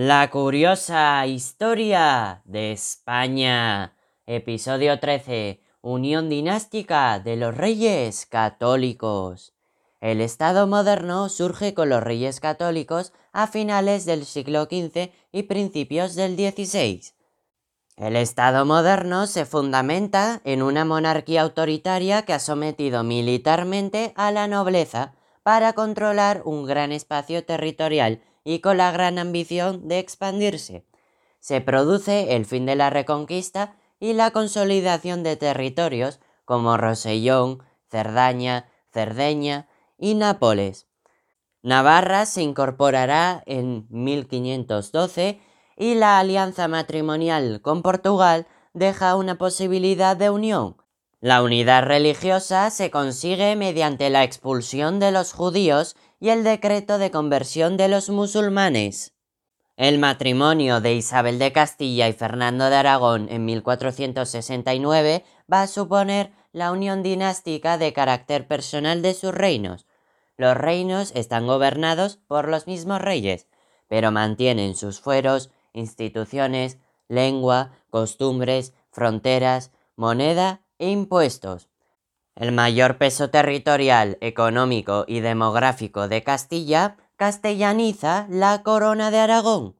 La curiosa historia de España. Episodio 13. Unión dinástica de los reyes católicos. El Estado moderno surge con los reyes católicos a finales del siglo XV y principios del XVI. El Estado moderno se fundamenta en una monarquía autoritaria que ha sometido militarmente a la nobleza para controlar un gran espacio territorial y con la gran ambición de expandirse. Se produce el fin de la reconquista y la consolidación de territorios como Rosellón, Cerdaña, Cerdeña y Nápoles. Navarra se incorporará en 1512 y la alianza matrimonial con Portugal deja una posibilidad de unión. La unidad religiosa se consigue mediante la expulsión de los judíos y el decreto de conversión de los musulmanes. El matrimonio de Isabel de Castilla y Fernando de Aragón en 1469 va a suponer la unión dinástica de carácter personal de sus reinos. Los reinos están gobernados por los mismos reyes, pero mantienen sus fueros, instituciones, lengua, costumbres, fronteras, moneda impuestos. El mayor peso territorial, económico y demográfico de Castilla castellaniza la corona de Aragón.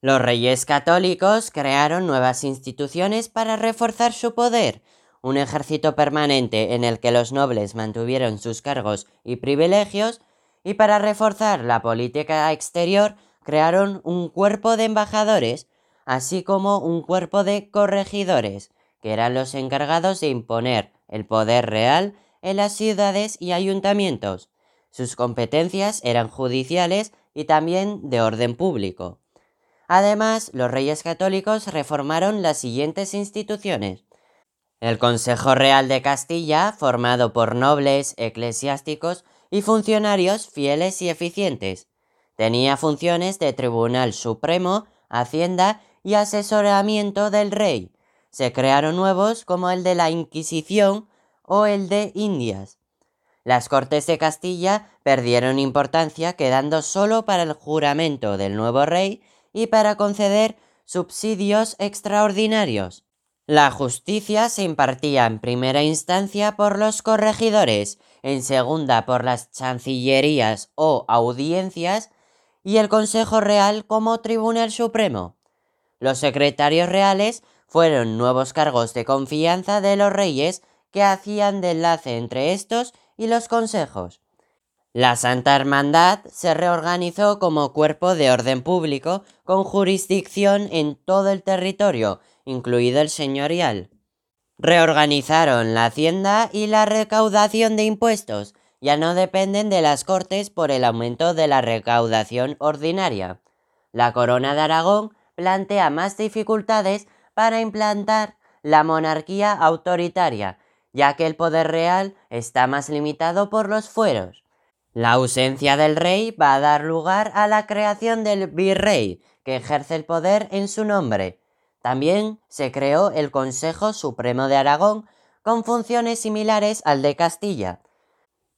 Los reyes católicos crearon nuevas instituciones para reforzar su poder, un ejército permanente en el que los nobles mantuvieron sus cargos y privilegios, y para reforzar la política exterior crearon un cuerpo de embajadores, así como un cuerpo de corregidores, que eran los encargados de imponer el poder real en las ciudades y ayuntamientos. Sus competencias eran judiciales y también de orden público. Además, los reyes católicos reformaron las siguientes instituciones. El Consejo Real de Castilla, formado por nobles, eclesiásticos y funcionarios fieles y eficientes. Tenía funciones de Tribunal Supremo, Hacienda y asesoramiento del rey, se crearon nuevos como el de la Inquisición o el de Indias. Las Cortes de Castilla perdieron importancia quedando solo para el juramento del nuevo rey y para conceder subsidios extraordinarios. La justicia se impartía en primera instancia por los corregidores, en segunda por las chancillerías o audiencias y el Consejo Real como Tribunal Supremo. Los secretarios reales fueron nuevos cargos de confianza de los reyes que hacían de enlace entre estos y los consejos. La Santa Hermandad se reorganizó como cuerpo de orden público con jurisdicción en todo el territorio, incluido el señorial. Reorganizaron la hacienda y la recaudación de impuestos, ya no dependen de las Cortes por el aumento de la recaudación ordinaria. La Corona de Aragón plantea más dificultades para implantar la monarquía autoritaria, ya que el poder real está más limitado por los fueros. La ausencia del rey va a dar lugar a la creación del virrey, que ejerce el poder en su nombre. También se creó el Consejo Supremo de Aragón, con funciones similares al de Castilla.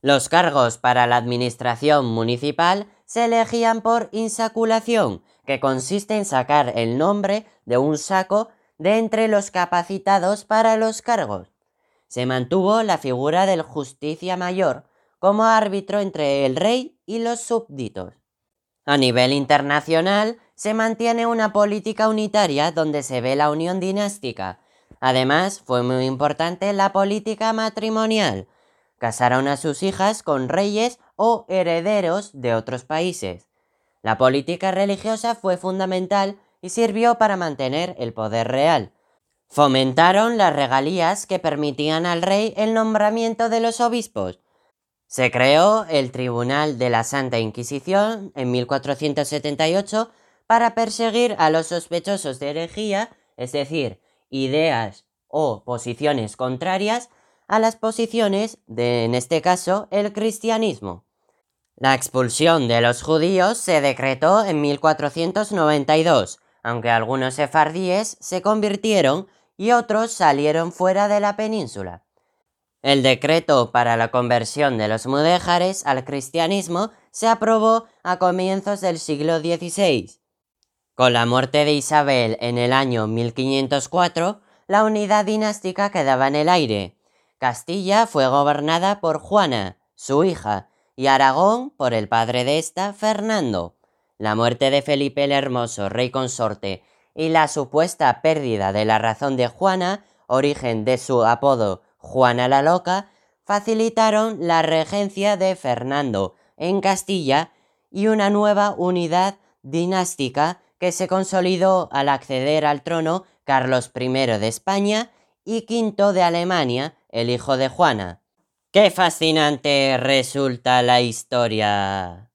Los cargos para la administración municipal se elegían por insaculación, que consiste en sacar el nombre de un saco de entre los capacitados para los cargos. Se mantuvo la figura del justicia mayor como árbitro entre el rey y los súbditos. A nivel internacional, se mantiene una política unitaria donde se ve la unión dinástica. Además, fue muy importante la política matrimonial. Casaron a sus hijas con reyes o herederos de otros países. La política religiosa fue fundamental y sirvió para mantener el poder real. Fomentaron las regalías que permitían al rey el nombramiento de los obispos. Se creó el Tribunal de la Santa Inquisición en 1478 para perseguir a los sospechosos de herejía, es decir, ideas o posiciones contrarias a las posiciones de, en este caso, el cristianismo. La expulsión de los judíos se decretó en 1492, aunque algunos sefardíes se convirtieron y otros salieron fuera de la península. El decreto para la conversión de los mudéjares al cristianismo se aprobó a comienzos del siglo XVI. Con la muerte de Isabel en el año 1504, la unidad dinástica quedaba en el aire. Castilla fue gobernada por Juana, su hija, y Aragón por el padre de esta, Fernando. La muerte de Felipe el Hermoso, rey consorte, y la supuesta pérdida de la razón de Juana, origen de su apodo Juana la Loca, facilitaron la regencia de Fernando en Castilla y una nueva unidad dinástica que se consolidó al acceder al trono Carlos I de España y V de Alemania, el hijo de Juana. ¡Qué fascinante resulta la historia!